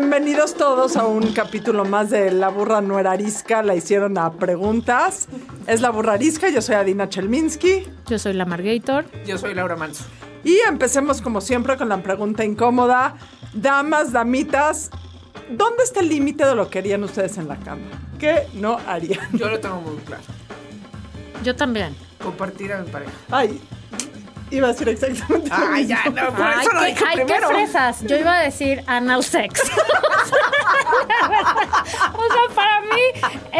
Bienvenidos todos a un capítulo más de La burra no era arisca, la hicieron a preguntas. Es La burra arisca, yo soy Adina Chelminsky. Yo soy la Margator. Yo soy Laura Manso. Y empecemos como siempre con la pregunta incómoda. Damas, damitas, ¿dónde está el límite de lo que harían ustedes en la cama? ¿Qué no harían? Yo lo tengo muy claro. Yo también. Compartir a mi pareja. Ay, iba a decir exactamente lo Ay, mismo. ya, no, por Ay, eso lo qué, dije ay, qué primero. fresas. Yo iba a decir anal sex. o sea, para mí,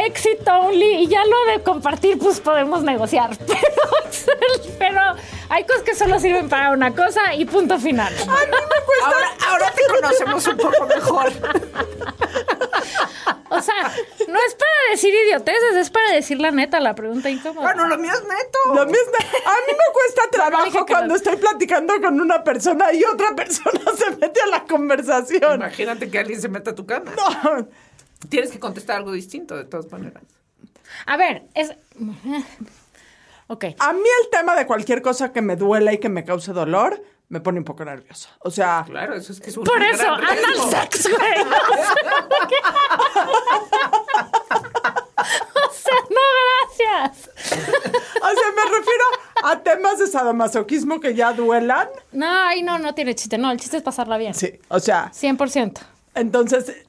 éxito only. Y ya lo de compartir, pues podemos negociar. Pero, pero hay cosas que solo sirven para una cosa y punto final. Ahora, ahora te conocemos un poco mejor. O sea, no es para decir idioteces, es para decir la neta, la pregunta incómoda. Bueno, lo mío es neto. Lo mismo, a mí me cuesta trabajo cuando no. estoy platicando con una persona y otra persona se mete a la conversación. Imagínate que alguien se meta a tu cama. No. Tienes que contestar algo distinto, de todas maneras. A ver, es. Ok. A mí el tema de cualquier cosa que me duela y que me cause dolor me pone un poco nerviosa. O sea, Claro, eso es que es un Por eso, riesgo. anal sex, güey. O sea, no, gracias. o sea, me refiero a temas de sadomasoquismo que ya duelan. No, ay, no, no tiene chiste. No, el chiste es pasarla bien. Sí, o sea, 100%. entonces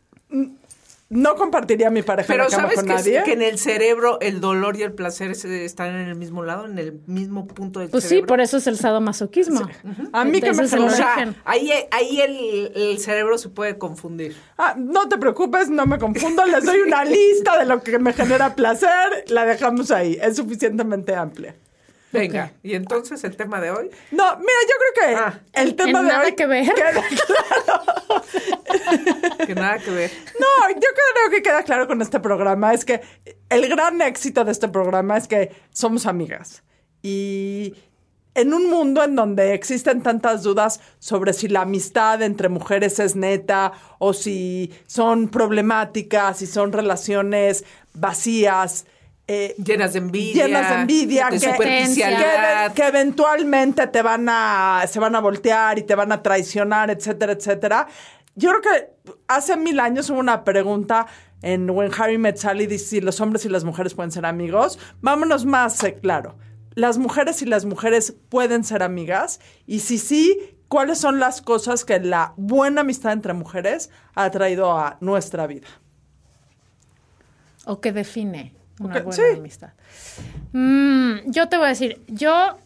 no compartiría mi pareja Pero en la cama ¿sabes con que, nadie. que en el cerebro el dolor y el placer se- están en el mismo lado, en el mismo punto del Pues sí, cerebro? por eso es el sadomasoquismo. A mí que me O sea, ahí, ahí el, el cerebro se puede confundir. Ah, no te preocupes, no me confundo, les doy una lista de lo que me genera placer, la dejamos ahí, es suficientemente amplia. Venga, y entonces el tema de hoy. No, mira, yo creo que Ah. el tema de nada hoy que ver. queda claro. Que nada que ver. No, yo creo que queda claro con este programa es que el gran éxito de este programa es que somos amigas. Y en un mundo en donde existen tantas dudas sobre si la amistad entre mujeres es neta o si son problemáticas, si son relaciones vacías, eh, Llenas de envidia. llenas de envidia, de que, superficialidad. que, que eventualmente te van a, se van a voltear y te van a traicionar, etcétera, etcétera. Yo creo que hace mil años hubo una pregunta en When Harry Met Sally, dice si los hombres y las mujeres pueden ser amigos. Vámonos más eh, claro. Las mujeres y las mujeres pueden ser amigas y si sí, ¿cuáles son las cosas que la buena amistad entre mujeres ha traído a nuestra vida? O que define una buena sí. amistad. Mm, yo te voy a decir, yo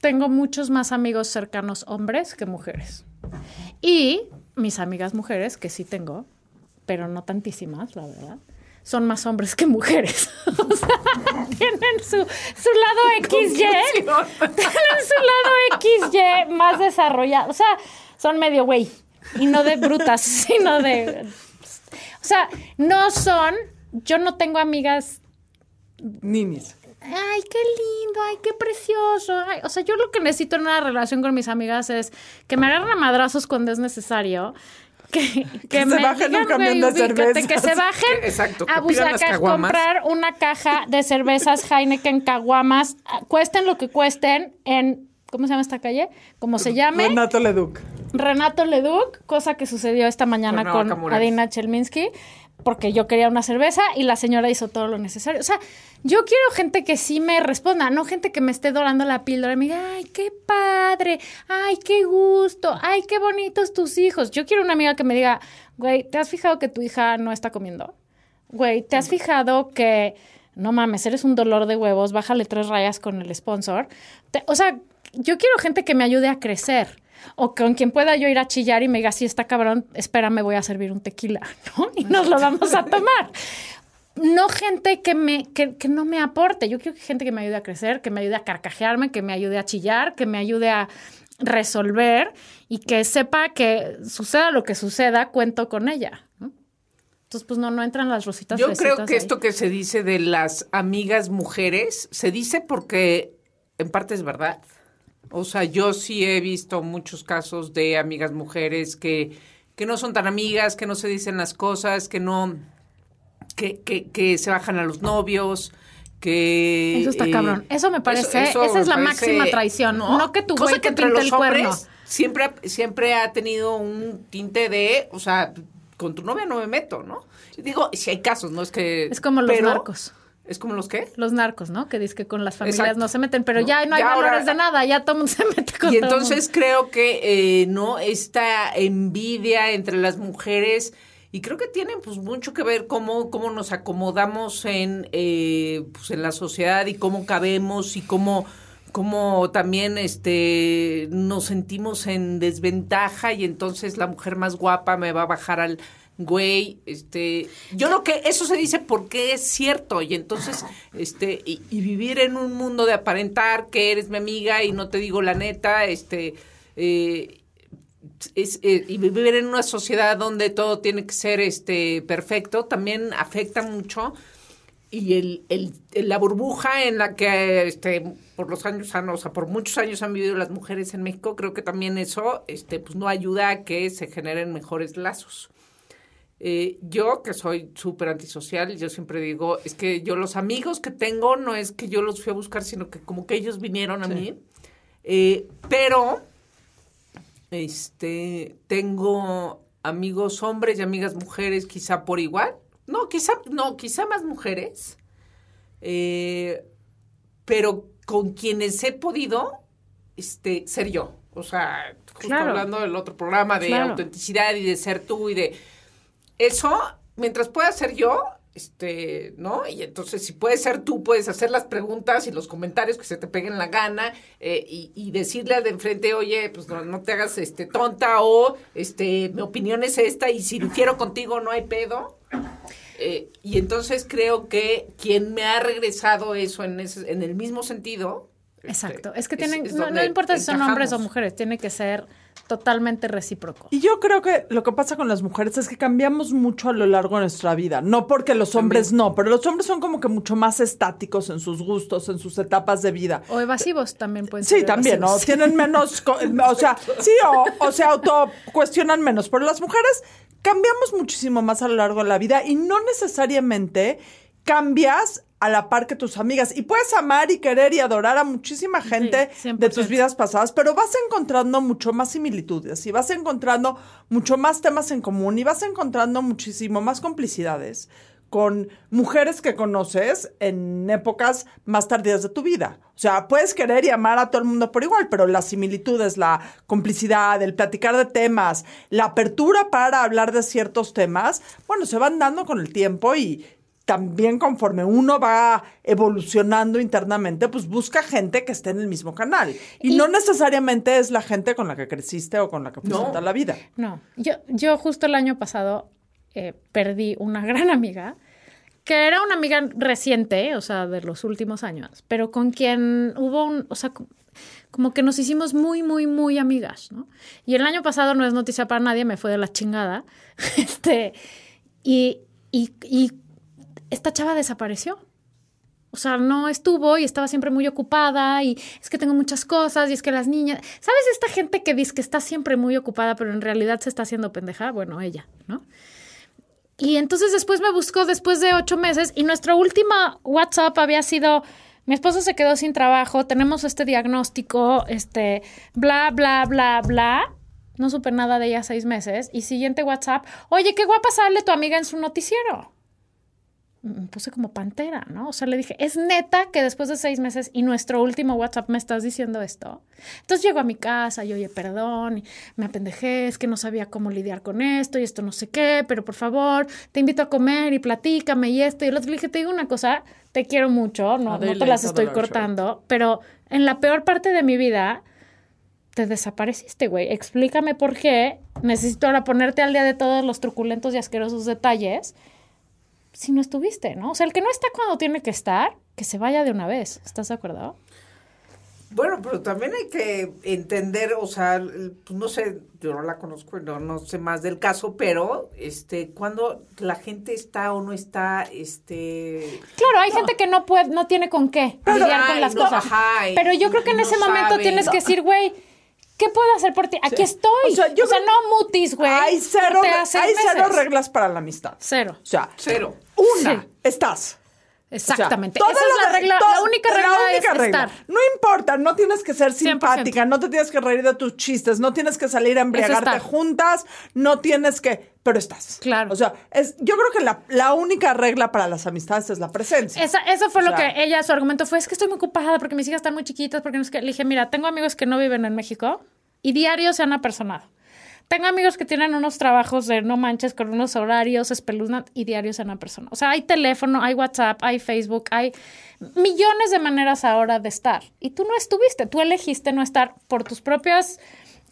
tengo muchos más amigos cercanos hombres que mujeres. Y mis amigas mujeres, que sí tengo, pero no tantísimas, la verdad, son más hombres que mujeres. o sea, tienen su, su lado XY. Tienen su lado XY más desarrollado. O sea, son medio güey. Y no de brutas, sino de. O sea, no son. Yo no tengo amigas. Ninis. Ay, qué lindo, ay, qué precioso. ay". O sea, yo lo que necesito en una relación con mis amigas es que me agarren a madrazos cuando es necesario. Que, que, se me bajen un camión de Que se bajen Exacto, que a caguamas. comprar una caja de cervezas Heineken caguamas, cuesten lo que cuesten en, ¿cómo se llama esta calle? Como se llame. Renato Leduc. Renato Leduc, cosa que sucedió esta mañana con. Adina Chelminsky, porque yo quería una cerveza y la señora hizo todo lo necesario. O sea, yo quiero gente que sí me responda, no gente que me esté dorando la píldora y me diga, ay, qué padre, ay, qué gusto, ay, qué bonitos tus hijos. Yo quiero una amiga que me diga, güey, ¿te has fijado que tu hija no está comiendo? Güey, ¿te has fijado que, no mames, eres un dolor de huevos, bájale tres rayas con el sponsor? Te- o sea, yo quiero gente que me ayude a crecer. O con quien pueda yo ir a chillar y me diga, sí, está cabrón, espérame, voy a servir un tequila, ¿no? Y nos lo vamos a tomar. No gente que, me, que, que no me aporte. Yo quiero que gente que me ayude a crecer, que me ayude a carcajearme, que me ayude a chillar, que me ayude a resolver y que sepa que suceda lo que suceda, cuento con ella. ¿no? Entonces, pues no, no entran las rositas Yo creo que ahí. esto que se dice de las amigas mujeres, se dice porque en parte es verdad. O sea, yo sí he visto muchos casos de amigas mujeres que, que no son tan amigas, que no se dicen las cosas, que no, que, que, que se bajan a los novios, que... Eso está eh, cabrón. Eso me parece- esa es la máxima traición, no que tu güey te entre pinte los el cuerno. Siempre, ha- siempre ha tenido un tinte de, o sea, con tu novia no me meto, ¿no? Digo, si hay casos, no es que... Es como los pero- narcos. ¿Es como los qué? Los narcos, ¿no? Que dice que con las familias Exacto. no se meten, pero No, ya no hay ya ahora- valores de nada, ya todo el mundo se mete con Y todo entonces mundo. creo que, eh, ¿no? Esta envidia entre las mujeres, y creo que tiene pues mucho que ver cómo, cómo nos acomodamos en, eh, pues, en la sociedad y cómo cabemos y cómo cómo también este nos sentimos en desventaja y entonces la mujer más guapa me va a bajar al güey, este, yo lo que eso se dice porque es cierto y entonces, este, y, y vivir en un mundo de aparentar que eres mi amiga y no te digo la neta, este, eh, es, eh, y vivir en una sociedad donde todo tiene que ser, este, perfecto, también afecta mucho. Y el, el, la burbuja en la que este por los años han- o sea, por muchos años han vivido las mujeres en México creo que también eso este pues no ayuda a que se generen mejores lazos Eh, yo que soy súper antisocial yo siempre digo es que yo los amigos que tengo no es que yo los fui a buscar sino que como que ellos vinieron a mí. Eh, pero este tengo amigos hombres y amigas mujeres quizá por igual. No quizá no quizá más mujeres. Eh, pero con quienes he podido este ser yo. O sea justo Claro. hablando del otro programa de Claro. autenticidad y de ser tú y de eso mientras pueda ser yo este, ¿no? Y entonces, si puedes ser tú, puedes hacer las preguntas y los comentarios que se te peguen la gana eh, y, y decirle al de enfrente, oye, pues no, no te hagas este tonta o este, mi opinión es esta y si difiero contigo no hay pedo. Eh, y entonces creo que quien me ha regresado eso en, ese, en el mismo sentido. este, Exacto. Es que tienen, es no, no importa si son hombres o mujeres, tiene que ser totalmente recíproco. Y yo creo que lo que pasa con las mujeres es que cambiamos mucho a lo largo de nuestra vida. No porque los hombres no, pero los hombres son como que mucho más estáticos en sus gustos, en sus etapas de vida. O evasivos también pueden ser. Sí, también, ¿no? Tienen menos, o sea, sí, o, o se autocuestionan menos. Pero las mujeres cambiamos muchísimo más a lo largo de la vida y no necesariamente cambias a la par que tus amigas. Y puedes amar y querer y adorar a muchísima gente Sí, 100%. de tus vidas pasadas, pero vas encontrando mucho más similitudes y vas encontrando mucho más temas en común y vas encontrando muchísimo más complicidades con mujeres que conoces en épocas más tardías de tu vida. O sea, puedes querer y amar a todo el mundo por igual, pero las similitudes, la complicidad, el platicar de temas, la apertura para hablar de ciertos temas, bueno, se van dando con el tiempo y también conforme uno va evolucionando internamente, pues busca gente que esté en el mismo canal. Y, Y- no necesariamente es la gente con la que creciste o con la que fuiste No. toda la vida. No, yo, yo justo el año pasado eh, perdí una gran amiga, que era una amiga reciente, o sea, de los últimos años, pero con quien hubo un, o sea, co- como que nos hicimos muy, muy, muy amigas, ¿no? Y el año pasado no es noticia para nadie, me fue de la chingada, este, y, y, y esta chava desapareció. O sea, no estuvo y estaba siempre muy ocupada y es que tengo muchas cosas y es que las niñas... ¿Sabes esta gente que dice que está siempre muy ocupada pero en realidad se está haciendo pendeja? Bueno, ella, ¿no? Y entonces después me buscó después de ocho meses y nuestra última WhatsApp había sido... Mi esposo se quedó sin trabajo, tenemos este diagnóstico, este, bla, bla, bla, bla. No supe nada de ella seis meses. Y siguiente WhatsApp, oye, qué guapa sale tu amiga en su noticiero me puse como pantera, ¿no? O sea, le dije, es neta que después de seis meses y nuestro último WhatsApp me estás diciendo esto. Entonces llego a mi casa y oye, perdón, y me apendejé, es que no sabía cómo lidiar con esto y esto no sé qué, pero por favor, te invito a comer y platícame y esto y el otro. Le dije, te digo una cosa, te quiero mucho, no, no te las estoy cortando, pero en la peor parte de mi vida te desapareciste, güey. Explícame por qué. Necesito ahora ponerte al día de todos los truculentos y asquerosos detalles si no estuviste, ¿no? O sea, el que no está cuando tiene que estar, que se vaya de una vez. ¿Estás de acuerdo? Bueno, pero también hay que entender, o sea, el- pues, no sé, yo no la conozco, no, no sé más del caso, pero este, cuando la gente está o no está, este, Claro, hay gente que no puede, no tiene con qué lidiar con las no, cosas. ajá, Pero yo creo que en ese momento sabe, tienes que decir, güey, ¿qué puedo hacer por ti? Aquí estoy. O sea, yo no mutis, güey. Hay cero, hay cero reglas para la amistad. Cero. O sea, cero. una, Sí. estás. Exactamente. O sea, Esa es la lo de- regla. todo- la única la regla única es regla. estar. No importa, no tienes que ser 100%. simpática, no te tienes que reír de tus chistes, no tienes que salir a embriagarte juntas, no tienes que... Pero estás. Claro. O sea, es, yo creo que la, la única regla para las amistades es la presencia. Esa, eso fue O lo sea- que ella, su argumento fue, es que estoy muy ocupada porque mis hijas están muy chiquitas, porque no es que... Le dije, mira, tengo amigos que no viven en México y diario se han apersonado. Tengo amigos que tienen unos trabajos de no manches con unos horarios espeluznantes y diario se han apersonado. O sea, hay teléfono, hay WhatsApp, hay Facebook, hay millones de maneras ahora de estar. Y tú no estuviste, tú elegiste no estar por tus propias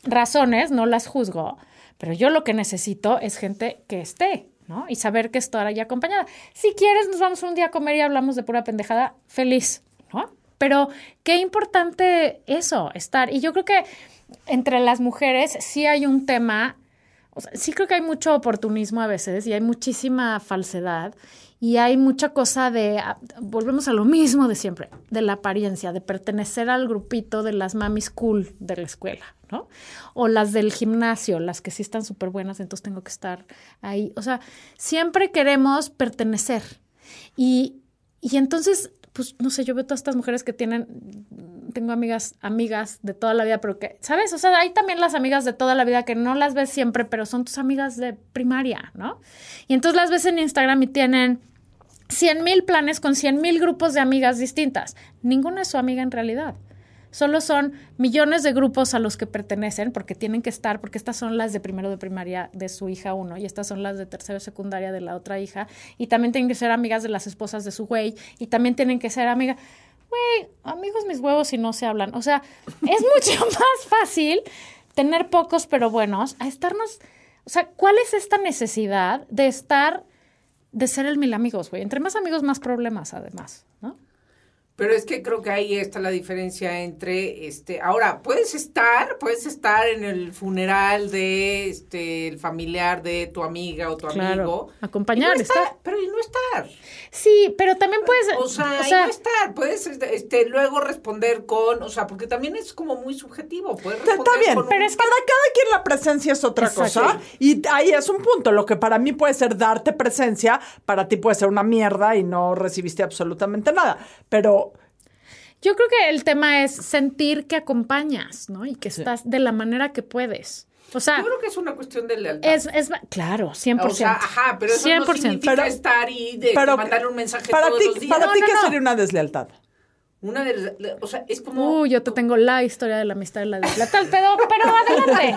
razones, no las juzgo, pero yo lo que necesito es gente que esté, ¿no? Y saber que estará ahí acompañada. Si quieres, nos vamos un día a comer y hablamos de pura pendejada, feliz, ¿no? Pero qué importante eso, estar. Y yo creo que entre las mujeres sí hay un tema, sí creo que hay mucho oportunismo a veces y hay muchísima falsedad y hay mucha cosa de, ah, volvemos a lo mismo de siempre, de la apariencia, de pertenecer al grupito de las mamis cool de la escuela, ¿no? O las del gimnasio, las que sí están súper buenas, entonces tengo que estar ahí. O sea, siempre queremos pertenecer. Y, y entonces, pues, no sé, yo veo todas estas mujeres que tienen, tengo amigas, amigas de toda la vida, pero que, ¿sabes? O sea, hay también las amigas de toda la vida que no las ves siempre, pero son tus amigas de primaria, ¿no? Y entonces las ves en Instagram y tienen 100 mil planes con 100 mil grupos de amigas distintas. Ninguna es su amiga en realidad. Solo son millones de grupos a los que pertenecen porque tienen que estar, porque estas son las de primero de primaria de su hija uno y estas son las de tercero de secundaria de la otra hija y también tienen que ser amigas de las esposas de su güey y también tienen que ser amigas. Güey, amigos mis huevos si no se hablan. O sea, es mucho más fácil tener pocos pero buenos a estarnos... O sea, ¿cuál es esta necesidad de estar, de ser el mil amigos, güey? Entre más amigos, más problemas además. Pero es que creo que ahí está la diferencia entre, este, ahora, puedes estar, puedes estar en el funeral de, este, el familiar de tu amiga o tu Claro, amigo. acompañar, no estar, estar. Pero y no estar. Sí, pero también puedes... O sea, y no estar, puedes este, luego responder con, o sea, porque también es como muy subjetivo, puedes Está responder bien, con un- pero es que para cada quien la presencia es otra Exacto. cosa. Y ahí es un punto. Lo que para mí puede ser darte presencia, para ti puede ser una mierda y no recibiste absolutamente nada. Pero Yo creo que el tema es sentir que acompañas, ¿no? Y que estás de la manera que puedes. O sea, Yo creo que es una cuestión de lealtad. es, es... Claro, 100%. O sea, ajá, pero eso no 100%. significa Pero- estar y de, pero mandarle un mensaje para todos ti, los días. para No, ti no, ¿qué no. sería una deslealtad? Una de las- o sea, es como... Uy, yo te tengo la historia de la amistad y la deslealtad, pero, pero adelante.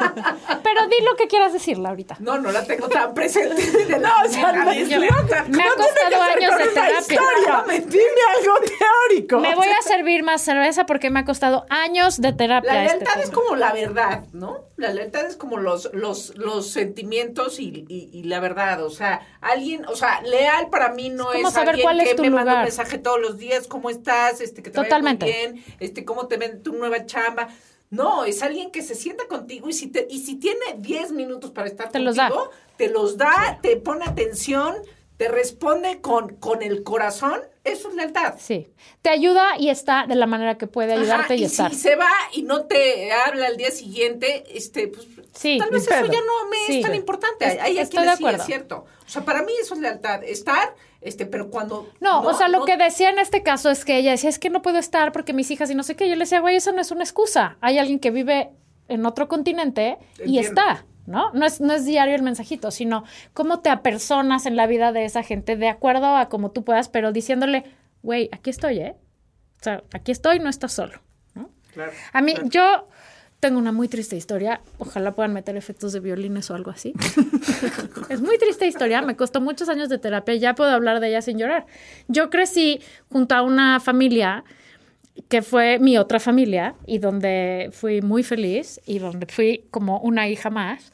Pero di lo que quieras decirla ahorita. No, no la tengo tan presente. De No, o sea, de la no, deslealtad. me ha costado años de terapia. historia. Dime algo teórico. Me voy a servir más cerveza porque me ha costado años de terapia. La este lealtad es como la verdad, ¿no? La lealtad es como los, los, los sentimientos y, y- y la verdad. O sea, alguien, o sea, leal para mí no Es es, saber alguien cuál es que tu me manda un mensaje todos los días, ¿cómo estás? Este, que te vaya Totalmente. muy bien, este, cómo te ven tu nueva chamba. No, es alguien que se sienta contigo y si te, y si tiene 10 minutos para estar Te contigo, los da. te los da, te pone atención, te responde con, con el corazón, eso es lealtad. Sí. Te ayuda y está de la manera que puede ayudarte Ajá, y, estar. si se va y no te habla al día siguiente, este, pues Sí, tal vez eso ya no me Sí. es tan importante. Es- Hay estoy de quienes sí acuerdo. es cierto. O sea, para mí eso es lealtad, estar, este, pero cuando No, o sea, lo que decía en este caso es que ella decía, es que no puedo estar porque mis hijas y no sé qué. Yo le decía, güey, eso no es una excusa. Hay alguien que vive en otro continente y está, ¿no? No es, no es diario el mensajito, sino cómo te apersonas en la vida de esa gente de acuerdo a como tú puedas, pero diciéndole, güey, aquí estoy, ¿eh? O sea, aquí estoy, no estás solo, ¿no? Claro. A mí, yo tengo una muy triste historia. Ojalá puedan meter efectos de violines o algo así. es muy triste historia. Me costó muchos años de terapia ya puedo hablar de ella sin llorar. Yo crecí junto a una familia que fue mi otra familia y donde fui muy feliz y donde fui como una hija más.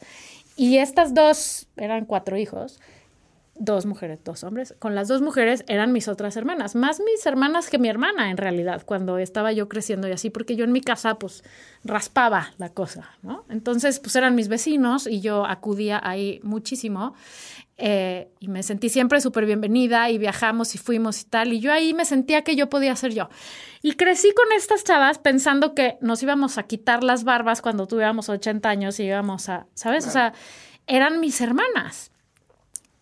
Y estas dos, eran cuatro hijos, dos mujeres, dos hombres. Con las dos mujeres eran mis otras hermanas, más mis hermanas que mi hermana en realidad, cuando estaba yo creciendo y así, porque yo en mi casa pues raspaba la cosa, ¿no? Entonces pues eran mis vecinos y yo acudía ahí muchísimo eh, y me sentí siempre súper bienvenida y viajamos y fuimos y tal, y yo ahí me sentía que yo podía ser yo. Y crecí con estas chavas pensando que nos íbamos a quitar las barbas cuando tuviéramos 80 años y íbamos a, ¿sabes? O sea, eran mis hermanas.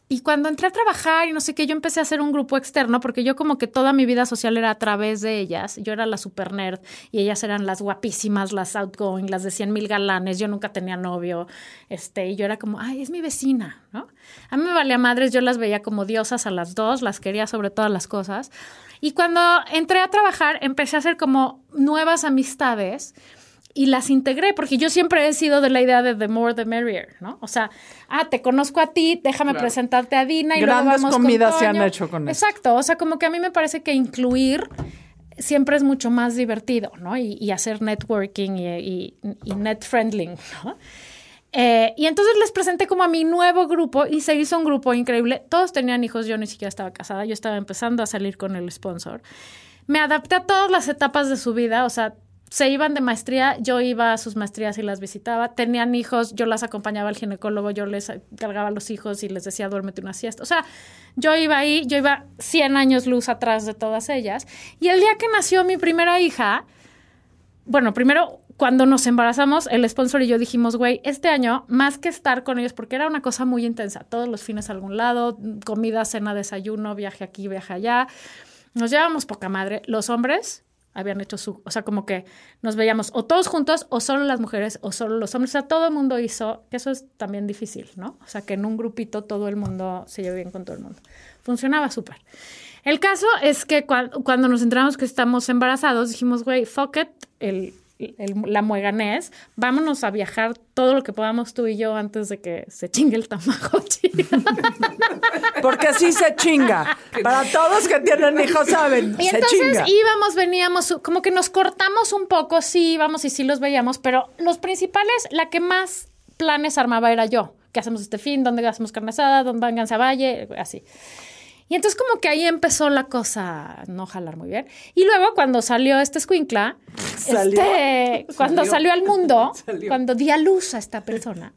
Y cuando entré a trabajar y no sé qué, yo empecé a hacer un grupo externo porque yo como que toda mi vida social era a través de ellas. Yo era la super nerd y ellas eran las guapísimas, las outgoing, las de 100 mil galanes. Yo nunca tenía novio. Este, y yo era como, ay, es mi vecina, ¿no? A mí me valía madres, yo las veía como diosas a las dos, las quería sobre todas las cosas. Y cuando entré a trabajar, empecé a hacer como nuevas amistades y las integré, porque yo siempre he sido de la idea de the more the merrier, ¿no? O sea, ah, te conozco a ti, déjame presentarte a Dina y Grandes luego vamos comidas con se han Toño. hecho con eso. Exacto, o sea, como que a mí me parece que incluir siempre es mucho más divertido, ¿no? Y, y hacer networking y, y, y net friendling, ¿no? Eh, y entonces les presenté como a mi nuevo grupo y se hizo un grupo increíble. Todos tenían hijos, yo ni siquiera estaba casada, yo estaba empezando a salir con el sponsor. Me adapté a todas las etapas de su vida, o sea, se iban de maestría, yo iba a sus maestrías y las visitaba. Tenían hijos, yo las acompañaba al ginecólogo, yo les cargaba a los hijos y les decía, duérmete una siesta. O sea, yo iba ahí, yo iba 100 años luz atrás de todas ellas. Y el día que nació mi primera hija, bueno, primero, cuando nos embarazamos, el sponsor y yo dijimos, güey, este año, más que estar con ellos, porque era una cosa muy intensa, todos los fines a algún lado, comida, cena, desayuno, viaje aquí, viaje allá, nos llevábamos poca madre. Los hombres habían hecho su, o sea, como que nos veíamos o todos juntos o solo las mujeres o solo los hombres, o sea, todo el mundo hizo, que eso es también difícil, ¿no? O sea, que en un grupito todo el mundo se lleve bien con todo el mundo. Funcionaba súper. El caso es que cua- cuando nos enteramos que estamos embarazados, dijimos, güey, fuck it, el, el- la mueganés, vámonos a viajar todo lo que podamos tú y yo antes de que se chingue el tamagotchi. Porque sí se chinga. Para todos que tienen hijos saben, Y se entonces chinga. íbamos, veníamos, como que nos cortamos un poco, sí íbamos y sí los veíamos, pero los principales, la que más planes armaba era yo. ¿Qué hacemos este fin? ¿Dónde hacemos carne asada? ¿Dónde vengan a Valle? Así. Y entonces como que ahí empezó la cosa a no jalar muy bien. Y luego cuando salió este escuincla, Salió. este, cuando salió al mundo, Salió. cuando di a luz a esta persona,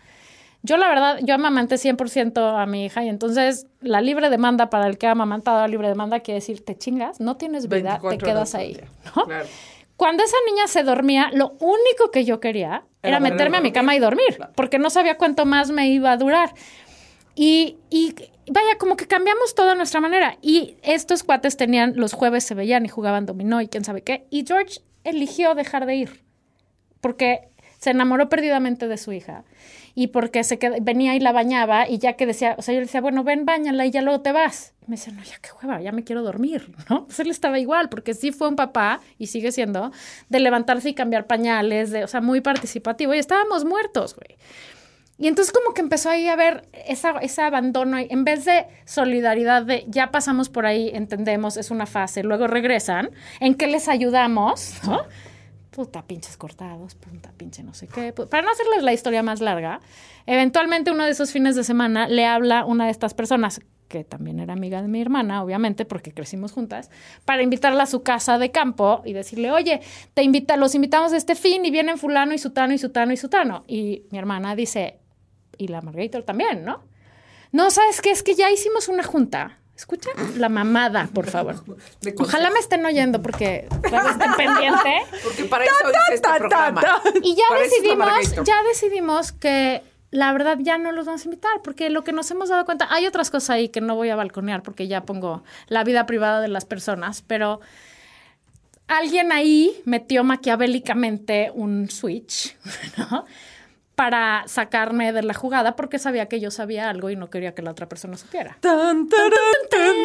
yo la verdad, yo amamanté 100% a mi hija y entonces la libre demanda para el que ha amamantado a libre demanda quiere decir, te chingas, no tienes vida, te 24 quedas ahí. ¿no? Claro. Cuando esa niña se dormía, lo único que yo quería era, Era meterme a mi cama y dormir, Claro. porque no sabía cuánto más me iba a durar. Y, y vaya, como que cambiamos toda nuestra manera. Y estos cuates tenían, los jueves se veían y jugaban dominó y quién sabe qué. Y George eligió dejar de ir, porque se enamoró perdidamente de su hija. Y porque se qued- venía y la bañaba y ya que decía, o sea, yo le decía, bueno, ven, bañala y ya luego te vas. Y me decía, no, ya qué hueva, ya me quiero dormir, ¿no? Pues él estaba igual, porque sí fue un papá, y sigue siendo, de levantarse y cambiar pañales, de, o sea, muy participativo. Y estábamos muertos, güey. Y entonces como que empezó ahí a ver esa, ese abandono, en vez de solidaridad de ya pasamos por ahí, entendemos, es una fase, luego regresan, ¿en qué les ayudamos? ¿no? Puta, pinches cortados, puta, pinche no sé qué. Para no hacerles la historia más larga, eventualmente uno de esos fines de semana le habla una de estas personas, que también era amiga de mi hermana, obviamente, porque crecimos juntas, para invitarla a su casa de campo y decirle, oye, te invita, los invitamos a este fin y vienen fulano y sutano y sutano y sutano. Y mi hermana dice, y la Margator también, ¿no? No, ¿sabes qué? Es que ya hicimos una junta. Escucha la mamada, por favor. Ojalá me estén oyendo porque claro, estén pendiente. Porque para eso es este ta, ta, programa. ta. Y ya Para decidimos, ya decidimos que la verdad ya no los vamos a invitar, porque lo que nos hemos dado cuenta, hay otras cosas ahí que no voy a balconear porque ya pongo la vida privada de las personas, pero alguien ahí metió maquiavélicamente un switch, ¿no? Para sacarme de la jugada porque sabía que yo sabía algo y no quería que la otra persona supiera. Tan, tarán, tan.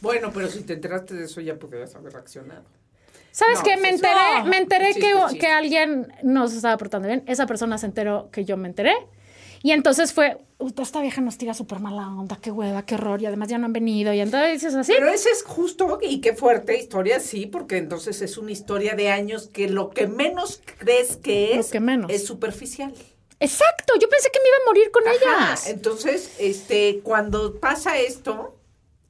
Bueno, pero si te enteraste de eso ya podrías haber reaccionado. ¿Sabes No, qué? sí, Me enteré, No. me enteré Chiste, que, chiste. que alguien nos estaba portando bien. Esa persona se enteró que yo me enteré. Y entonces fue, "Puta, esta vieja nos tira súper mala onda, qué hueva, qué horror. Y además ya no han venido. Y entonces dices así. Pero ese es justo y qué fuerte historia, sí, porque entonces es una historia de años que lo que menos crees que es Lo que menos. es superficial. Exacto, yo pensé que me iba a morir con Ajá, ellas. Entonces, este, cuando pasa esto,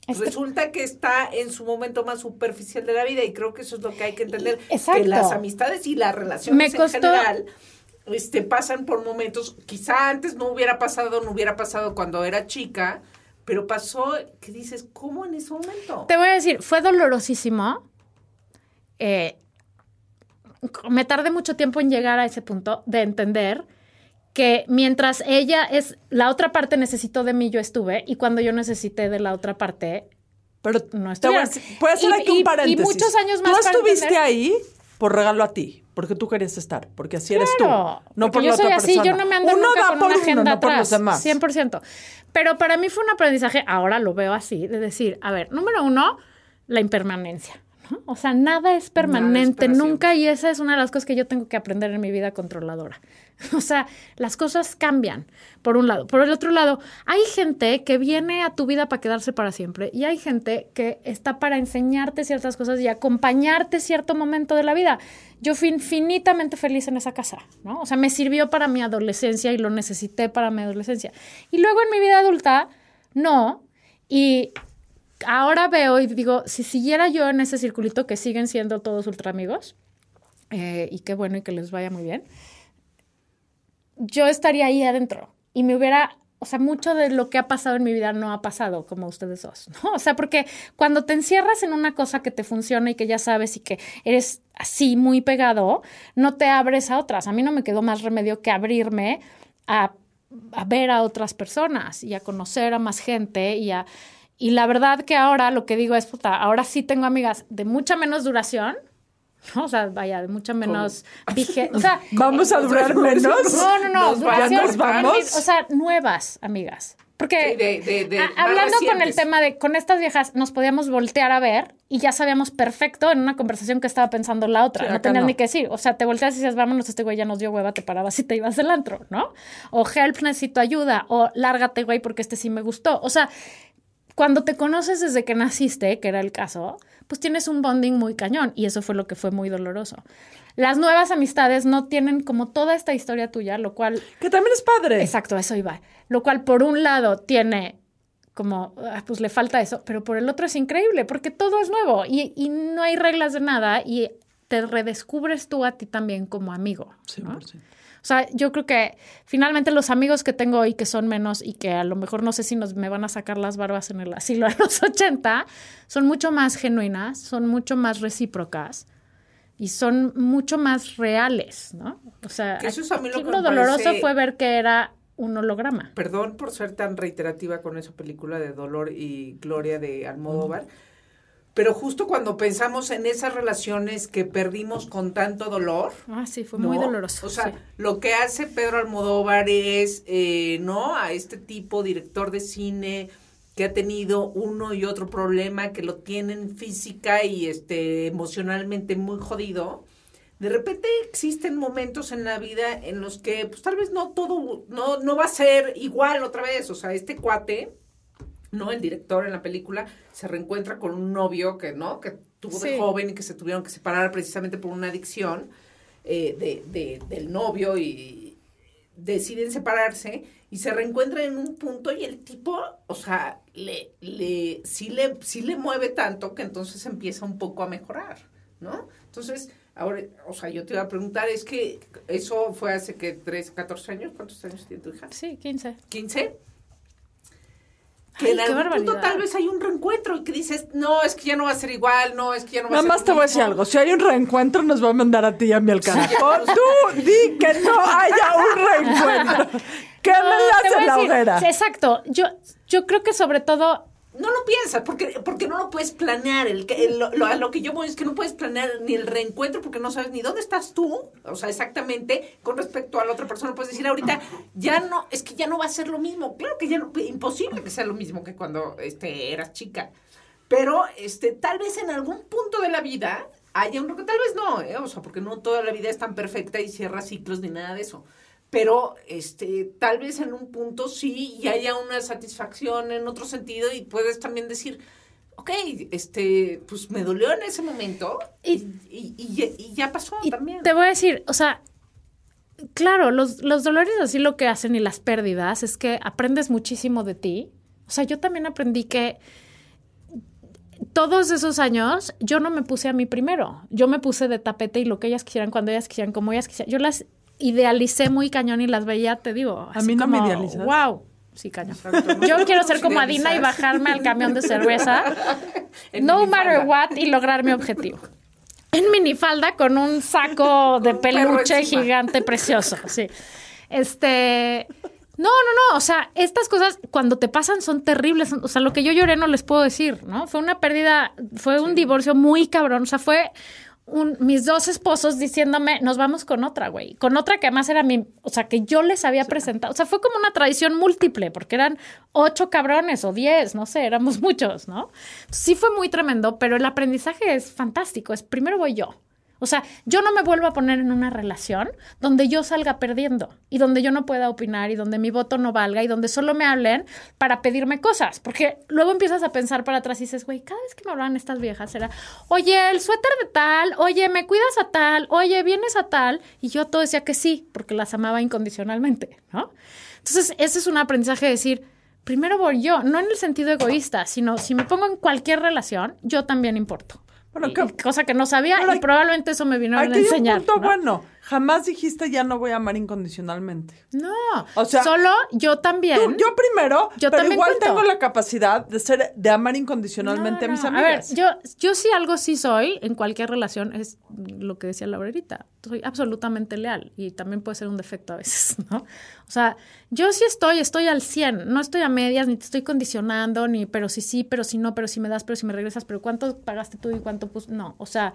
Este- resulta que está en su momento más superficial de la vida y creo que eso es lo que hay que entender. Exacto. Que las amistades y las relaciones Me costó- en general este, pasan por momentos, quizá antes no hubiera pasado, no hubiera pasado cuando era chica, pero pasó que dices, ¿cómo en ese momento? Te voy a decir, fue dolorosísimo. Eh, me tardé mucho tiempo en llegar a ese punto de entender que mientras ella es la otra parte necesitó de mí, yo estuve, y cuando yo necesité de la otra parte, Pero No voy a hacer Y- aquí un y- y paréntesis. muchos años más Tú estuviste entender- ahí por regalo a ti, porque tú querías estar, porque así eres tú, no por yo la soy otra así, persona. yo no me ando uno nunca con por una uno, agenda no por atrás, los demás. 100%. Pero para mí fue un aprendizaje, ahora lo veo así, de decir, a ver, número uno, la impermanencia. ¿No? O sea, nada es permanente, nunca, y esa es una de las cosas que yo tengo que aprender en mi vida controladora. O sea, las cosas cambian, por un lado. Por el otro lado, hay gente que viene a tu vida para quedarse para siempre, y hay gente que está para enseñarte ciertas cosas y acompañarte cierto momento de la vida. Yo fui infinitamente feliz en esa casa, ¿no? O sea, me sirvió para mi adolescencia y lo necesité para mi adolescencia. Y luego en mi vida adulta, no. Y ahora veo y digo, si siguiera yo en ese circulito que siguen siendo todos ultra amigos, eh, y qué bueno y que les vaya muy bien, yo estaría ahí adentro y me hubiera, o sea, mucho de lo que ha pasado en mi vida no ha pasado como ustedes dos, ¿no? O sea, porque cuando te encierras en una cosa que te funciona y que ya sabes y que eres así muy pegado, no te abres a otras. A mí no me quedó más remedio que abrirme a, a ver a otras personas y a conocer a más gente y a... Y la verdad que ahora lo que digo es, puta, ahora sí tengo amigas de mucha menos duración, ¿no? O sea, vaya, de mucha menos vigencia. O sea, Vamos a durar menos. no, no, no. Nos duración, nos vamos. O sea, nuevas amigas. Porque Sí, de- de- de a- hablando con el tema de con estas viejas nos podíamos voltear a ver y ya sabíamos perfecto en una conversación que estaba pensando la otra. Sí, no tenías no. ni que decir. O sea, te volteas y dices, vámonos, este güey ya nos dio hueva, te parabas y te ibas del antro, ¿no? O help, necesito ayuda. O lárgate, güey, porque este sí me gustó. O sea, cuando te conoces desde que naciste, que era el caso, pues tienes un bonding muy cañón y eso fue lo que fue muy doloroso. Las nuevas amistades no tienen como toda esta historia tuya, lo cual, Que también es padre. exacto, eso iba, lo cual por un lado tiene como, ah, pues le falta eso, pero por el otro es increíble porque todo es nuevo y, y no hay reglas de nada y te redescubres tú a ti también como amigo. ¿no? 100%. O sea, yo creo que finalmente los amigos que tengo hoy que son menos y que a lo mejor no sé si nos, me van a sacar las barbas en el asilo a los 80, son mucho más genuinas, son mucho más recíprocas y son mucho más reales, ¿no? O sea, Que eso es a mí lo que doloroso parece- fue ver que era un holograma. Perdón por ser tan reiterativa con esa película de Dolor y Gloria de Almodóvar, pero justo cuando pensamos en esas relaciones que perdimos con tanto dolor, Ah, sí, fue muy doloroso. O sea, sí. lo que hace Pedro Almodóvar es, eh, ¿no? A este tipo, director de cine, que ha tenido uno y otro problema, que lo tienen física y este emocionalmente muy jodido. De repente existen momentos en la vida en los que, pues tal vez no todo, no, no va a ser igual otra vez. O sea, este cuate, ¿no? El director en la película se reencuentra con un novio que, ¿no? Que tuvo de joven y que se tuvieron que separar precisamente por una adicción eh, de, de- del novio y deciden separarse y se reencuentran en un punto y el tipo, o sea, le, le, sí le, sí le mueve tanto que entonces empieza un poco a mejorar, ¿no? Entonces, ahora, o sea, yo te iba a preguntar, es que eso fue hace que 3, 14 años, ¿cuántos años tiene tu hija? Sí, 15. 15. Que en algún punto tal vez hay un reencuentro y que dices, no, es que ya no va a ser igual, no, es que ya no va Nada a ser más te voy a decir mismo". algo. Si hay un reencuentro, nos va a mandar a ti y a mí al carajo. Tú di que no haya un reencuentro. Que No, en la hoguera. Exacto. Yo, yo creo que sobre todo No lo piensas, porque, porque no lo puedes planear. El, que- el- lo, a lo que yo voy es que no puedes planear ni el reencuentro porque no sabes ni dónde estás tú, o sea, exactamente con respecto a la otra persona. Puedes decir ahorita, ya no, es que ya no va a ser lo mismo. Claro que ya no, imposible que sea lo mismo que cuando este, eras chica. Pero este, tal vez en algún punto de la vida haya un tal vez no, ¿eh? o sea, porque no toda la vida es tan perfecta y cierra ciclos ni nada de eso. Pero este, tal vez en un punto sí y haya una satisfacción en otro sentido y puedes también decir, ok, este, pues me dolió en ese momento y, Y- y, y ya- pasó Y también. te voy a decir, o sea, claro, los, los dolores así lo que hacen y las pérdidas es que aprendes muchísimo de ti. O sea, yo también aprendí que todos esos años yo no me puse a mí primero. Yo me puse de tapete y lo que ellas quisieran, cuando ellas quisieran, como ellas quisieran. Yo las idealicé muy cañón y las veía, te digo. A así mí no me como, idealizas. Wow. Sí, cañón. Yo quiero ser como Adina y bajarme al camión de cerveza, no matter what, y lograr mi objetivo. En minifalda con un saco de peluche gigante precioso, sí. Este, no, no, no, o sea, estas cosas cuando te pasan son terribles, o sea, lo que yo lloré no les puedo decir, ¿no? Fue una pérdida, fue un divorcio muy cabrón, o sea, fue un, mis dos esposos diciéndome, nos vamos con otra, güey, con otra que además era mi, o sea, que yo les había presentado, o sea, fue como una tradición múltiple, porque eran ocho cabrones o diez, no sé, éramos muchos, ¿no? Sí fue muy tremendo, pero el aprendizaje es fantástico, es primero voy yo. O sea, yo no me vuelvo a poner en una relación donde yo salga perdiendo y donde yo no pueda opinar y donde mi voto no valga y donde solo me hablen para pedirme cosas. Porque luego empiezas a pensar para atrás y dices, güey, cada vez que me hablan estas viejas era, oye, el suéter de tal, oye, me cuidas a tal, oye, vienes a tal. Y yo todo decía que sí, porque las amaba incondicionalmente, ¿no? Entonces, ese es un aprendizaje de decir, primero voy yo, no en el sentido egoísta, sino si me pongo en cualquier relación, yo también importo. Que- cosa que no sabía Pero y hay- probablemente eso me vino a hay un enseñar. punto ¿no? bueno. Jamás dijiste ya no voy a amar incondicionalmente. No, O sea, solo yo también. Tú- yo primero, Yo pero también igual cuento. tengo la capacidad de ser, de amar incondicionalmente a No, mis no. amigas. A ver, yo, yo sí algo sí soy en cualquier relación, es lo que decía Laura ahorita. Soy absolutamente leal y también puede ser un defecto a veces, ¿no? O sea, yo sí estoy, estoy al 100, no estoy a medias, ni te estoy condicionando, ni pero si sí, pero si no, pero si me das, pero si me regresas, pero cuánto pagaste tú y cuánto pues no, o sea,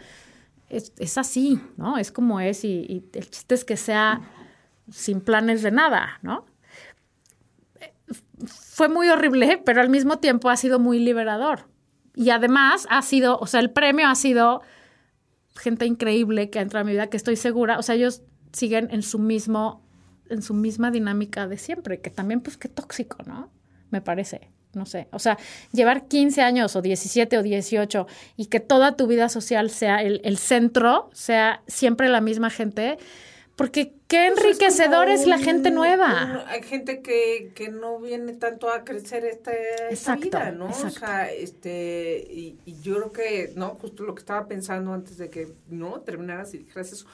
es, es así, ¿no? Es como es y, el chiste es que sea sin planes de nada, ¿no? fue muy horrible, pero al mismo tiempo ha sido muy liberador. Y además ha sido, o sea, el premio ha sido gente increíble que ha entrado a mi vida, que estoy segura, o sea, ellos siguen en su mismo, en su misma dinámica de siempre, que también pues qué tóxico, ¿no? Me parece, no sé. O sea, llevar 15 años o 17 o 18 y que toda tu vida social sea el, el centro, sea siempre la misma gente, porque qué Pues es enriquecedor es la un- gente nueva. hay gente que, que no viene tanto a crecer esta, esta Exacto, vida, ¿no? exacto. O sea, este, y, y yo creo que, ¿no? Justo lo que estaba pensando antes de que, ¿no? Terminaras y dijeras eso,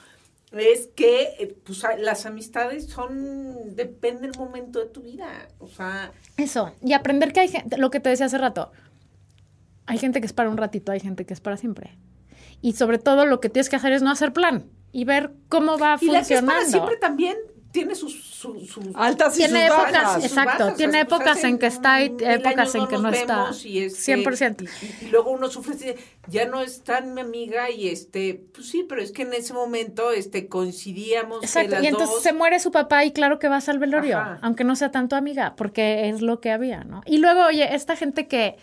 es que, eh, pues, a- las amistades son, depende del momento de tu vida, o sea, Eso, y aprender que hay gente, lo que te decía hace rato, hay gente que es para un ratito, hay gente que es para siempre. Y sobre todo lo que tienes que hacer es no hacer plan y ver cómo va y la que es funcionando. para siempre también tiene sus, sus, sus Altas y Tiene sus épocas, bajas. sus exacto, bajas, tiene o sea, pues épocas en que está y épocas en que no está. Y este, 100%. Y, y luego uno sufre de, ya no es tan mi amiga y este, pues sí, pero es que en ese momento este coincidíamos que Exacto, las y entonces dos. se muere su papá y claro que vas al velorio, Ajá. aunque no sea tanto amiga, porque es lo que había, ¿no? Y luego, oye, esta gente que,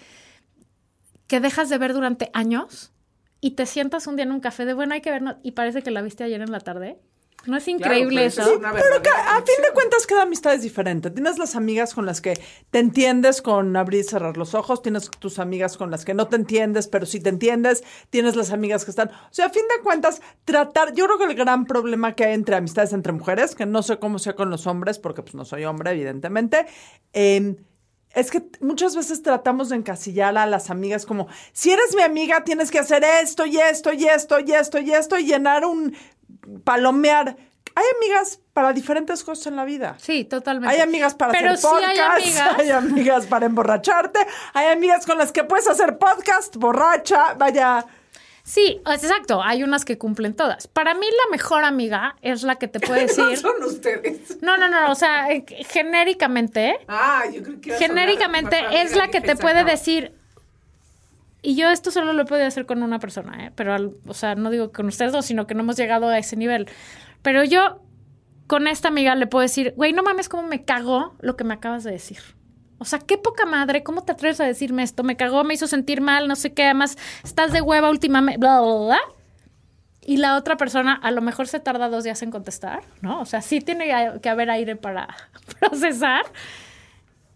que dejas de ver durante años y te sientas un día en un café de, bueno, hay que vernos, y parece que la viste ayer en la tarde. ¿No es increíble pero eso? eso es una Pero que a fin de cuentas cada amistad es diferente. Tienes las amigas con las que te entiendes con abrir y cerrar los ojos, tienes tus amigas con las que no te entiendes, pero sí te entiendes, tienes las amigas que están... O sea, a fin de cuentas, tratar... Yo creo que el gran problema que hay entre amistades entre mujeres, que no sé cómo sea con los hombres, porque pues no soy hombre, evidentemente, eh, es que muchas veces tratamos de encasillar a las amigas como, si eres mi amiga, tienes que hacer esto y esto y esto y esto y esto y llenar un palomear. Hay amigas para diferentes cosas en la vida. Sí, totalmente. Hay amigas para Pero hacer sí hay podcast, amigas- hay amigas para emborracharte, hay amigas con las que puedes hacer podcast, borracha, vaya. Sí, exacto. Hay unas que cumplen todas. Para mí la mejor amiga es la que te puede decir... Son ustedes. No, no, no, o sea, eh, genéricamente, Ah, yo creo que genéricamente es la que te puede decir... Y yo esto solo lo he podido hacer con una persona, ¿eh? Pero, al- o sea, no digo con ustedes dos, sino que no hemos llegado a ese nivel. Pero yo con esta amiga le puedo decir, güey, no mames cómo me cagó lo que me acabas de decir. O sea, qué poca madre, ¿cómo te atreves a decirme esto? Me cagó, me hizo sentir mal, no sé qué, además estás de hueva últimamente, bla, bla, bla. Y la otra persona a lo mejor se tarda dos días en contestar, ¿no? O sea, sí tiene que haber aire para procesar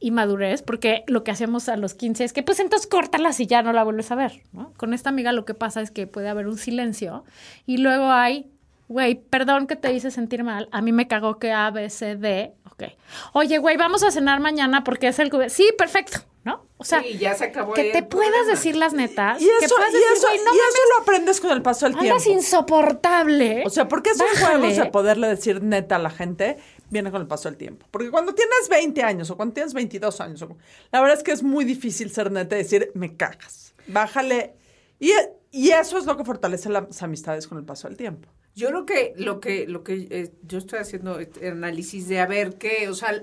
y madurez, porque lo que hacemos a los 15 es que pues entonces córtalas y ya no la vuelves a ver, ¿no? Con esta amiga lo que pasa es que puede haber un silencio y luego hay güey, perdón que te hice sentir mal, a mí me cagó que A, B, C, D, ok. Oye, güey, vamos a cenar mañana porque es el... Sí, perfecto, ¿no? O sea, Sí, ya se acabó que te puedas problema. decir las netas. Y que eso, puedas y decir, eso, no y eso lo aprendes con el paso del tiempo. andas insoportable. O sea, porque esos Bájale. juegos de poderle decir neta a la gente viene con el paso del tiempo. Porque cuando tienes 20 años o cuando tienes 22 años, la verdad es que es muy difícil ser neta y decir, me cagas. Bájale. Y, y eso es lo que fortalece las amistades con el paso del tiempo. Yo creo que lo que lo que eh, yo estoy haciendo este análisis de a ver qué, o sea,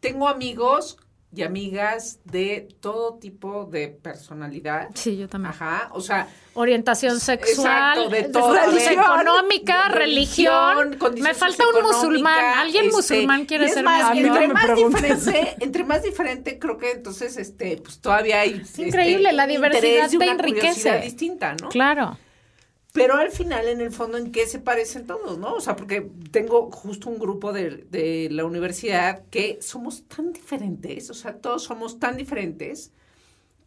tengo amigos y amigas de todo tipo de personalidad. Sí, yo también. Ajá, o sea, Orientación sexual, Exacto, de de todo. Religión, económica, de religión. religión, Me falta un musulmán. ¿Alguien este, musulmán quiere es ser más, mi entre más diferente, entre más diferente, creo que entonces este pues todavía hay este, increíble, la un diversidad te enriquece. distinta, ¿no? Claro. Pero al final, en el fondo, ¿en qué se parecen todos, no? O sea, porque tengo justo un grupo de, de la universidad que somos tan diferentes, o sea, todos somos tan diferentes,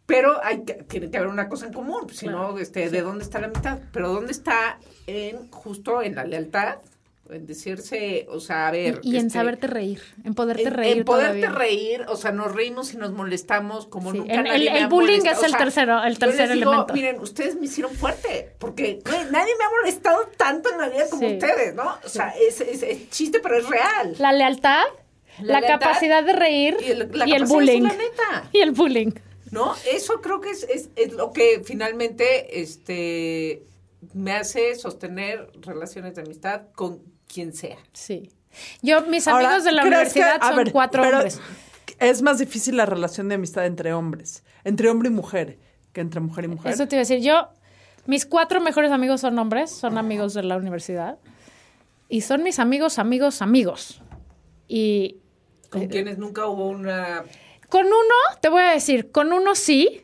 pero hay que, tiene que haber una cosa en común, si no, este, ¿de dónde está la mitad? Pero ¿dónde está en justo en la lealtad? En decirse, o sea, a ver... Y, y en este, saberte reír, en poderte en, reír en poderte todavía. reír, o sea, nos reímos y nos molestamos como Sí, nunca en- nadie el- me el ha bullying molestado. es el tercero- el tercer digo, elemento. Miren, ustedes me hicieron fuerte, porque nadie me ha molestado tanto en la vida como Sí. ustedes, ¿no? O sea, es, es, es chiste, pero es real. La lealtad, La la, lealtad capacidad de reír y el- la y el bullying. Y el bullying. ¿No? Eso creo que es, es, es lo que finalmente este, me hace sostener relaciones de amistad con quien sea. Sí. Yo, mis Ahora, amigos de la ¿crees que- universidad son ver, cuatro pero hombres. Es más difícil la relación de amistad entre hombres, entre hombre y mujer, que entre mujer y mujer. Eso te iba a decir. Yo, mis cuatro mejores amigos son hombres, son amigos de la universidad. Y son mis amigos, amigos, amigos. Y Con quienes nunca hubo una con uno, te voy a decir, con uno sí.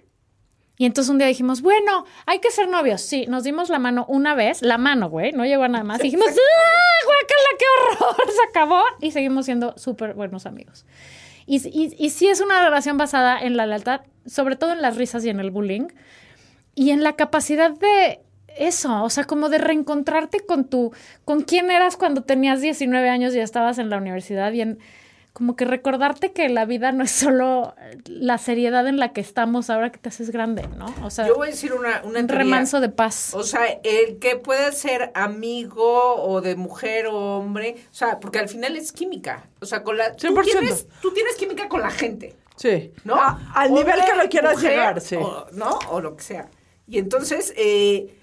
Y entonces un día dijimos, bueno, hay que ser novios. Sí, nos dimos la mano una vez, la mano, güey, no llegó a nada más. Y dijimos, ¡ah, guácala, qué horror! Se acabó. Y seguimos siendo súper buenos amigos. Y, y, y sí es una relación basada en la lealtad, sobre todo en las risas y en el bullying. Y en la capacidad de eso, o sea, como de reencontrarte con tu, con quién eras cuando tenías 19 años y ya estabas en la universidad y en como que recordarte que la vida no es solo la seriedad en la que estamos ahora que te haces grande, ¿no? O sea, Yo voy a decir una, una un remanso de paz. O sea, el que puede ser amigo o de mujer o hombre, o sea, porque al final es química. O sea, con la, tú, 100%. tienes, tú tienes química con la gente, Sí. ¿no? A- al nivel que lo quieras mujer, llegar, sí. o- ¿No? O lo que sea. Y entonces, eh,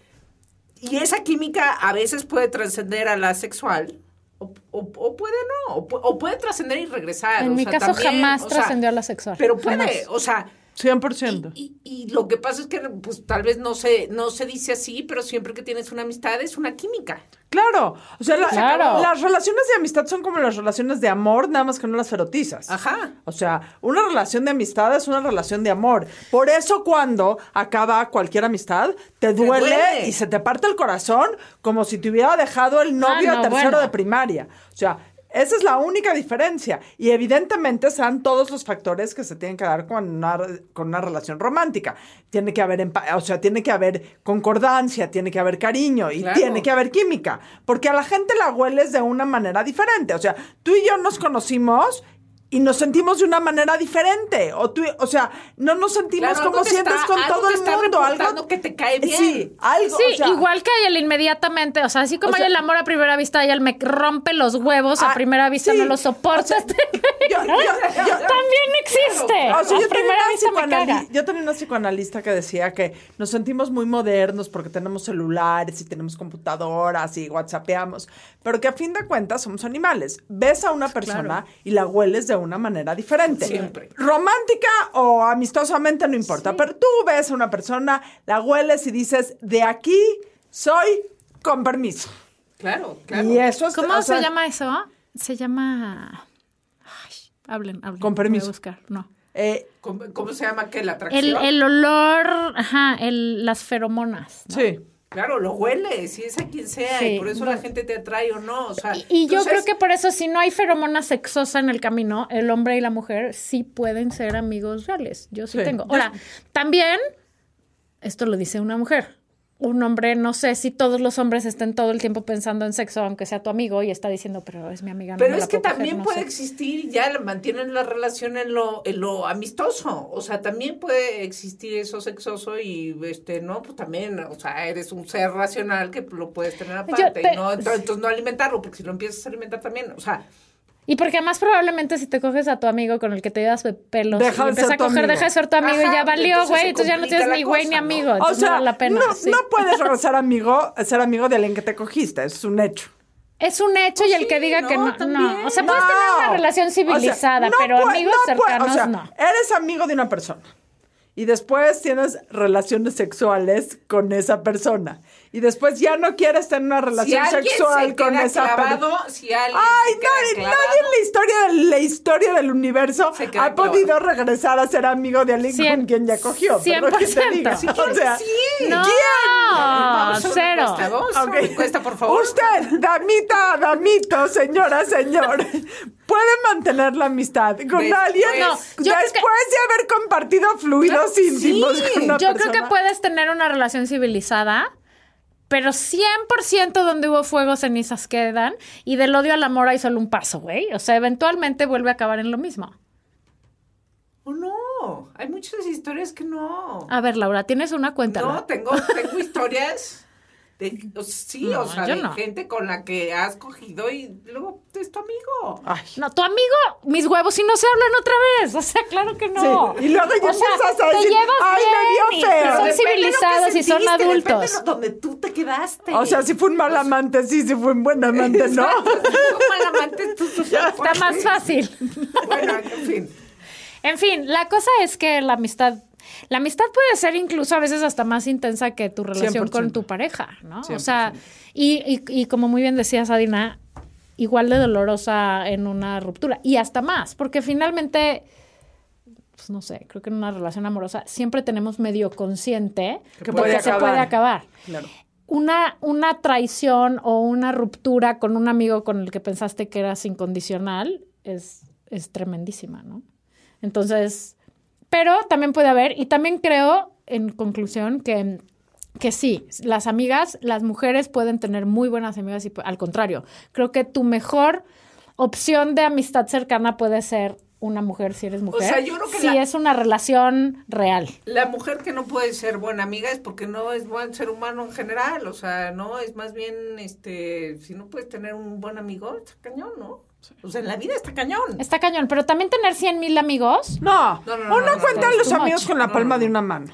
y esa química a veces puede trascender a la sexual. O, o- o puede no, o, o puede trascender y regresar. en o mi sea, caso también, jamás trascendió a la sexual. Pero puede, jamás. o sea, 100%. y, y- y lo que pasa es que pues tal vez no se, no se dice así, pero siempre que tienes una amistad es una química. Claro. O sea, la- Claro. las relaciones de amistad son como las relaciones de amor, nada más que no las erotizas. Ajá. O sea, una relación de amistad es una relación de amor. Por eso cuando acaba cualquier amistad, te duele, duele. y se te parte el corazón como si te hubiera dejado el novio Ah, no, de tercero bueno. de primaria. O sea, esa es la única diferencia. Y evidentemente serán todos los factores que se tienen que dar con una, con una relación romántica. Tiene que haber, o sea, tiene que haber concordancia, tiene que haber cariño y Claro. tiene que haber química. Porque a la gente la hueles de una manera diferente. O sea, tú y yo nos conocimos y nos sentimos de una manera diferente. O, tú, o sea, no nos sentimos Claro, como te sientes está- con algo todo el está mundo. Algo que te cae bien. Sí, algo. Sí, o sea, igual que hay el inmediatamente, o sea, así como O sea- hay el amor a primera vista y el me rompe los huevos Ah, a primera vista, sí. no lo. O sea, yo- yo- yo- También existe. O sea, yo, tenía primera una yo tenía una psicoanalista que decía que nos sentimos muy modernos porque tenemos celulares y tenemos computadoras y whatsappeamos, pero que a fin de cuentas somos animales. Ves a una persona y la hueles de una manera diferente. Siempre. Romántica o amistosamente no importa, pero tú ves a una persona, la hueles y dices, de aquí soy con permiso. Claro, claro. Y eso es... ¿Cómo o sea, se llama eso? Se llama. Hablen, hablen. Con permiso. Voy a buscar. No. eh, ¿Cómo, cómo se llama qué? ¿La atracción? El, el olor, ajá, el, las feromonas. ¿no? sí. Claro, lo hueles, si es a quien sea, Sí. y por eso la gente te atrae o no. O sea, Y, y yo creo que por eso, si no hay feromona sexosa en el camino, el hombre y la mujer sí pueden ser amigos reales. Yo sí, Sí. tengo. Ahora, también, esto lo dice una mujer. Un hombre, no sé si todos los hombres estén todo el tiempo pensando en sexo, aunque sea tu amigo y está diciendo, pero es mi amiga. no Pero es que puedo coger", también no puede sé. existir, ya mantienen la relación en lo, en lo amistoso. O sea, también puede existir eso sexoso y, este, no, pues también, o sea, eres un ser racional que lo puedes tener aparte. te- y no, entonces, entonces no alimentarlo, porque si lo empiezas a alimentar también, o sea, Y porque más probablemente si te coges a tu amigo con el que te llevas de pelos Deja y empieza a coger, amigo. deja de ser tu amigo y ya valió, güey. Entonces ya no tienes ni güey ni ¿no? amigo. O Entonces sea, no vale la pena. no, sí. no puedes regresar amigo, ser amigo de alguien que te cogiste, es un hecho. Es un hecho y el sí, que diga que no, no, también. no. O sea, puedes tener una No. relación O sea, civilizada, no pero amigos no cercanos o sea, no. Eres amigo de una persona y después tienes relaciones sexuales con esa persona y después ya no quieres tener una si relación alguien sexual se con queda esa persona. clavado, si Ay, se queda nadie, clavado, nadie en la historia, de la historia del universo ha podido regresar a ser amigo de alguien Cien- con quien ya cogió. perdón que te 100%. diga. Si O sea, No, Vamos a una cero. encuesta, vamos a una Ok. encuesta, por favor. Usted, damita, damito, señora, señor, puede mantener la amistad con Después- alguien No, después que- de haber compartido fluidos Claro, íntimos sí. con una Yo creo que persona. puedes tener una relación civilizada, pero 100% donde hubo fuego, cenizas quedan. Y del odio al amor hay solo un paso, güey. O sea, eventualmente vuelve a acabar en lo mismo. ¿O no? Hay muchas historias que no. A ver, Laura, ¿tienes una cuenta? No, tengo, tengo historias de, o- sí, No, o sea, de no. gente con la que has cogido y luego es tu amigo. Ay. No, tu amigo, mis huevos, y no se hablan otra vez. O sea, claro que no. Sí, y luego ya O sea, empiezas a te decir, llevas "Ay, me y- feo". Son civilizados y son depende adultos. de donde tú te quedaste. O sea, si fue un mal amante, sí, si fue un buen amante, no. Exacto, si fue un mal amante, tú súper Está más fácil. Bueno, en fin. En fin, la cosa es que la amistad, la amistad puede ser incluso a veces hasta más intensa que tu relación 100%. con tu pareja, ¿no? O 100%. sea, y, y, y como muy bien decías, Adina, igual de dolorosa en una ruptura y hasta más, porque finalmente, pues no sé, creo que en una relación amorosa siempre tenemos medio consciente Que de puede que se puede acabar. Claro. Una, una traición o una ruptura con un amigo con el que pensaste que eras incondicional es, es tremendísima, ¿no? Entonces, pero también puede haber, y también creo, en conclusión, que, que sí, las amigas, las mujeres pueden tener muy buenas amigas y al contrario, creo que tu mejor opción de amistad cercana puede ser una mujer si eres mujer, sea, yo creo que si la- es una relación real. La mujer que no puede ser buena amiga es porque no es buen ser humano en general, o sea, no, es más bien, este, si no puedes tener un buen amigo, está cañón, ¿no? O sea, en la vida está cañón. Está cañón, pero también tener 100 mil amigos No, No, no, no, uno no, no, cuenta no, los amigos much. con la palma no, de una mano.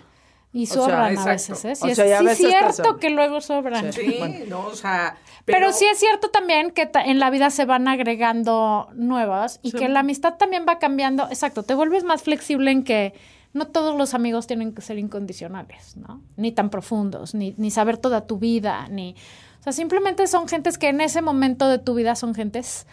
y sea, sobran a veces, ¿eh? Sí, O es, sea, a sí veces cierto que luego sobran. Sí, no, o sea, Pero, sí es cierto también que ta- en la vida se van agregando nuevas y que la amistad también va cambiando. Exacto, te vuelves más flexible en que no todos los amigos tienen que ser incondicionales, ¿no? Ni tan profundos, ni, ni saber toda tu vida, ni... O sea, simplemente son gentes que en ese momento de tu vida son gentes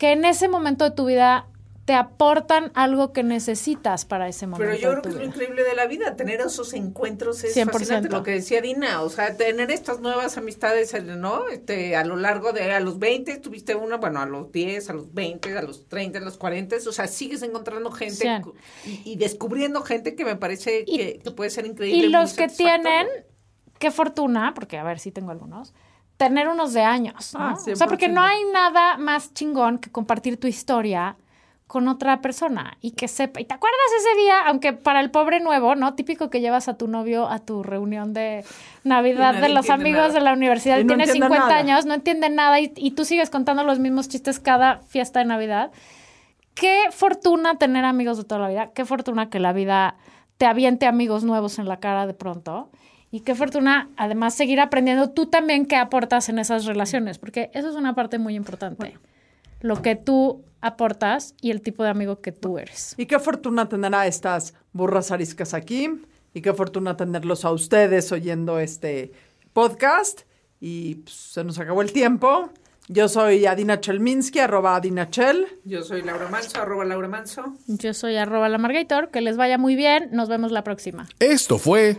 que en ese momento de tu vida te aportan algo que necesitas para ese momento Pero yo creo que es lo increíble de la vida, tener esos encuentros es 100%. fascinante, lo que decía Dina, o sea, tener estas nuevas amistades, ¿no? Este, a lo largo de, a los 20 tuviste una, bueno, a los 10, a los 20, a los 30, a los 40, o sea, sigues encontrando gente y, y descubriendo gente que me parece Y- que, que puede ser increíble. Y los que tienen, qué fortuna, porque a ver si tengo algunos, tener unos de años, ¿no? Ah, o sea, porque 100%. no hay nada más chingón que compartir tu historia con otra persona y que sepa. ¿Y te acuerdas ese día? Aunque para el pobre nuevo, ¿no? Típico que llevas a tu novio a tu reunión de Navidad Y de los amigos nada. de la universidad, Y no tiene entiende 50 nada. años, no entiende nada y, y tú sigues contando los mismos chistes cada fiesta de Navidad. Qué fortuna tener amigos de toda la vida. Qué fortuna que la vida te aviente amigos nuevos en la cara de pronto. Y qué fortuna, además, seguir aprendiendo tú también qué aportas en esas relaciones, porque eso es una parte muy importante. Lo que tú aportas y el tipo de amigo que tú eres. Y qué fortuna tener a estas burras ariscas aquí. Y qué fortuna tenerlos a ustedes oyendo este podcast. Y pues, se nos acabó el tiempo. Yo soy Adina Chelminsky, arroba Adina Chel. Yo soy Laura Manso, arroba Laura Manso. Yo soy arroba la Margator, que les vaya muy bien, nos vemos la próxima. Esto fue